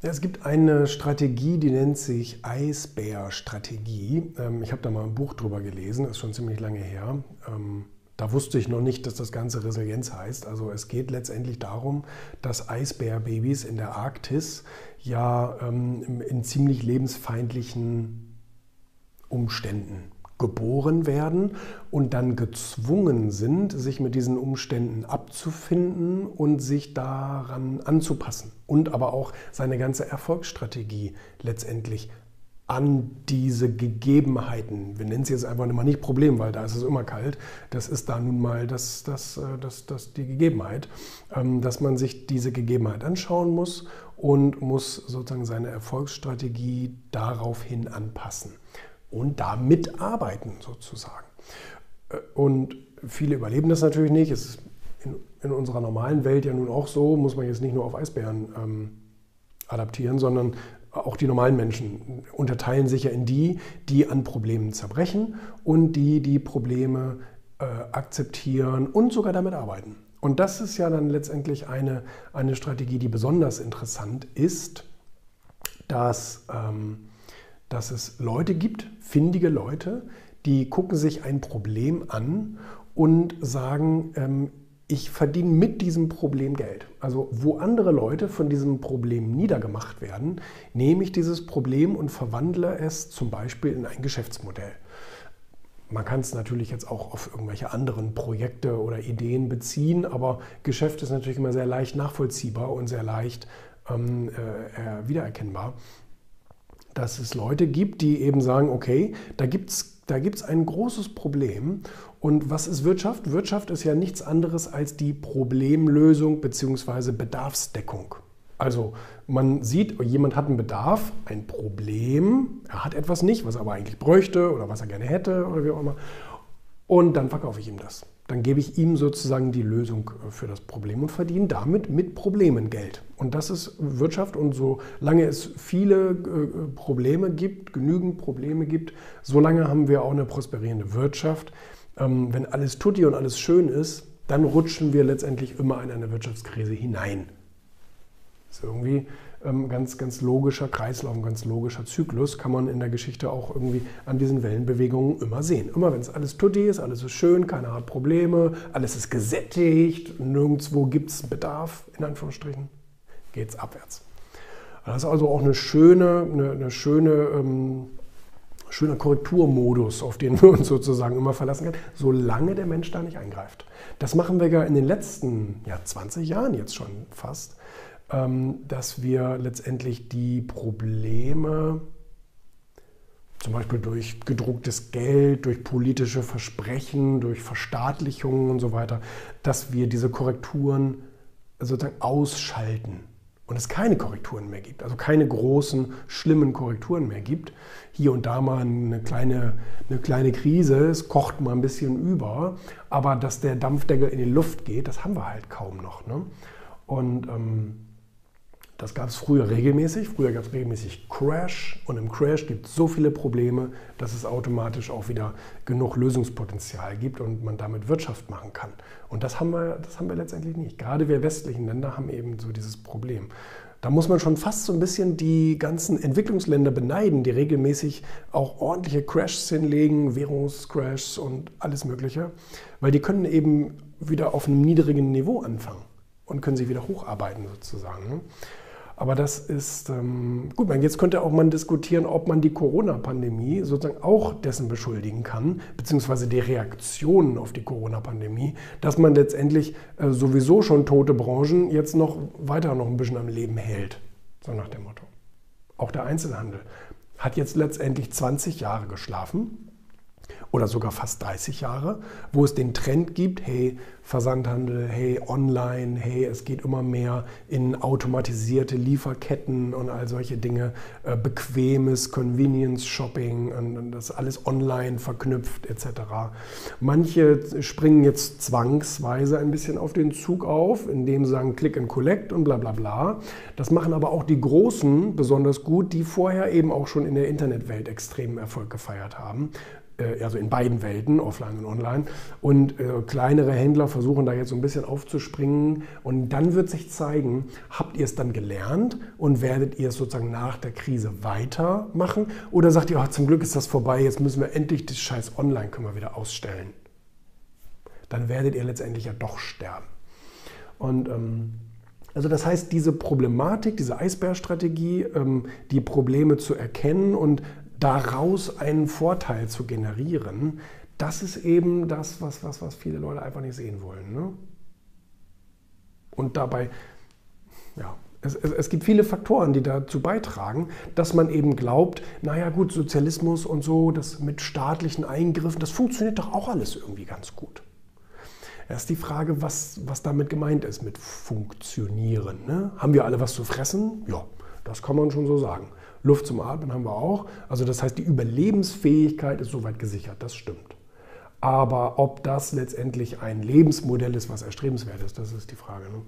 Es gibt eine Strategie, die nennt sich Eisbär-Strategie. Ähm, ich habe da mal ein Buch drüber gelesen, ist schon ziemlich lange her. Ähm, da wusste ich noch nicht, dass das Ganze Resilienz heißt. Also es geht letztendlich darum, dass Eisbärbabys in der Arktis ja ähm, in ziemlich lebensfeindlichen Umständen geboren werden und dann gezwungen sind, sich mit diesen Umständen abzufinden und sich daran anzupassen und aber auch seine ganze Erfolgsstrategie letztendlich an diese Gegebenheiten, wir nennen es jetzt einfach mal nicht Problem, weil da ist es immer kalt, das ist da nun mal das, das, äh, das, das, die Gegebenheit, ähm, dass man sich diese Gegebenheit anschauen muss und muss sozusagen seine Erfolgsstrategie daraufhin anpassen und da mitarbeiten sozusagen. Äh, und viele überleben das natürlich nicht. Es ist in, in, unserer normalen Welt ja nun auch so, muss man jetzt nicht nur auf Eisbären ähm, adaptieren, sondern auch die normalen Menschen unterteilen sich ja in die, die an Problemen zerbrechen und die, die Probleme äh, akzeptieren und sogar damit arbeiten. Und das ist ja dann letztendlich eine, eine Strategie, die besonders interessant ist, dass ähm, dass es Leute gibt, findige Leute, die gucken sich ein Problem an und sagen, ähm, ich verdiene mit diesem Problem Geld. Also wo andere Leute von diesem Problem niedergemacht werden, nehme ich dieses Problem und verwandle es zum Beispiel in ein Geschäftsmodell. Man kann es natürlich jetzt auch auf irgendwelche anderen Projekte oder Ideen beziehen, aber Geschäft ist natürlich immer sehr leicht nachvollziehbar und sehr leicht ähm, äh, wiedererkennbar dass es Leute gibt, die eben sagen, okay, da gibt es da gibt's ein großes Problem. Und was ist Wirtschaft? Wirtschaft ist ja nichts anderes als die Problemlösung bzw. Bedarfsdeckung. Also man sieht, jemand hat einen Bedarf, ein Problem, er hat etwas nicht, was er aber eigentlich bräuchte oder was er gerne hätte oder wie auch immer. Und dann verkaufe ich ihm das dann gebe ich ihm sozusagen die Lösung äh, für das Problem und verdiene damit mit Problemen Geld. Und das ist Wirtschaft. Und solange es viele äh, Probleme gibt, genügend Probleme gibt, solange haben wir auch eine prosperierende Wirtschaft. Ähm, wenn alles tutti und alles schön ist, dann rutschen wir letztendlich immer in eine Wirtschaftskrise hinein. Das ist irgendwie ganz, ganz logischer Kreislauf, ein ganz logischer Zyklus, kann man in der Geschichte auch irgendwie an diesen Wellenbewegungen immer sehen. Immer wenn es alles tutti ist, alles ist schön, keiner hat Probleme, alles ist gesättigt, nirgendwo gibt es Bedarf, in Anführungsstrichen, geht es abwärts. Das ist also auch eine schöne, eine, eine schöne ähm, schöner Korrekturmodus, auf den wir uns sozusagen immer verlassen können, solange der Mensch da nicht eingreift. Das machen wir ja in den letzten ja, 20 Jahren jetzt schon fast. Ähm, dass wir letztendlich die Probleme, zum Beispiel durch gedrucktes Geld, durch politische Versprechen, durch Verstaatlichungen und so weiter, dass wir diese Korrekturen sozusagen ausschalten und es keine Korrekturen mehr gibt, also keine großen, schlimmen Korrekturen mehr gibt. Hier und da mal eine kleine, eine kleine Krise, es kocht mal ein bisschen über, aber dass der Dampfdeckel in die Luft geht, das haben wir halt kaum noch. Ne? Und ähm, das gab es früher regelmäßig. Früher gab es regelmäßig Crash und im Crash gibt es so viele Probleme, dass es automatisch auch wieder genug Lösungspotenzial gibt und man damit Wirtschaft machen kann. Und das haben wir, das haben wir letztendlich nicht. Gerade wir westlichen Länder haben eben so dieses Problem. Da muss man schon fast so ein bisschen die ganzen Entwicklungsländer beneiden, die regelmäßig auch ordentliche Crashs hinlegen, Währungscrashs und alles Mögliche, weil die können eben wieder auf einem niedrigen Niveau anfangen und können sich wieder hocharbeiten sozusagen. Aber das ist ähm, gut. Jetzt könnte auch man diskutieren, ob man die Corona-Pandemie sozusagen auch dessen beschuldigen kann, beziehungsweise die Reaktionen auf die Corona-Pandemie, dass man letztendlich äh, sowieso schon tote Branchen jetzt noch weiter noch ein bisschen am Leben hält. So nach dem Motto. Auch der Einzelhandel hat jetzt letztendlich 20 Jahre geschlafen oder sogar fast 30 Jahre, wo es den Trend gibt, hey, Versandhandel, hey, online, hey, es geht immer mehr in automatisierte Lieferketten und all solche Dinge, äh, bequemes Convenience Shopping und, und das alles online verknüpft etc. Manche springen jetzt zwangsweise ein bisschen auf den Zug auf, indem sie sagen Click and Collect und bla bla bla. Das machen aber auch die Großen besonders gut, die vorher eben auch schon in der Internetwelt extremen Erfolg gefeiert haben also in beiden Welten, offline und online. Und äh, kleinere Händler versuchen da jetzt so ein bisschen aufzuspringen. Und dann wird sich zeigen, habt ihr es dann gelernt und werdet ihr es sozusagen nach der Krise weitermachen? Oder sagt ihr, oh, zum Glück ist das vorbei, jetzt müssen wir endlich das scheiß Online können wir wieder ausstellen? Dann werdet ihr letztendlich ja doch sterben. Und ähm, also das heißt, diese Problematik, diese Eisbärstrategie, ähm, die Probleme zu erkennen und daraus einen Vorteil zu generieren, das ist eben das, was, was, was viele Leute einfach nicht sehen wollen. Ne? Und dabei, ja, es, es, es, gibt viele Faktoren, die dazu beitragen, dass man eben glaubt, naja gut, Sozialismus und so, das mit staatlichen Eingriffen, das funktioniert doch auch alles irgendwie ganz gut. Erst die Frage, was, was damit gemeint ist mit funktionieren. Ne? Haben wir alle was zu fressen? Ja, das kann man schon so sagen. Luft zum Atmen haben wir auch. Also das heißt, die Überlebensfähigkeit ist soweit gesichert, das stimmt. Aber ob das letztendlich ein Lebensmodell ist, was erstrebenswert ist, das ist die Frage. Ne?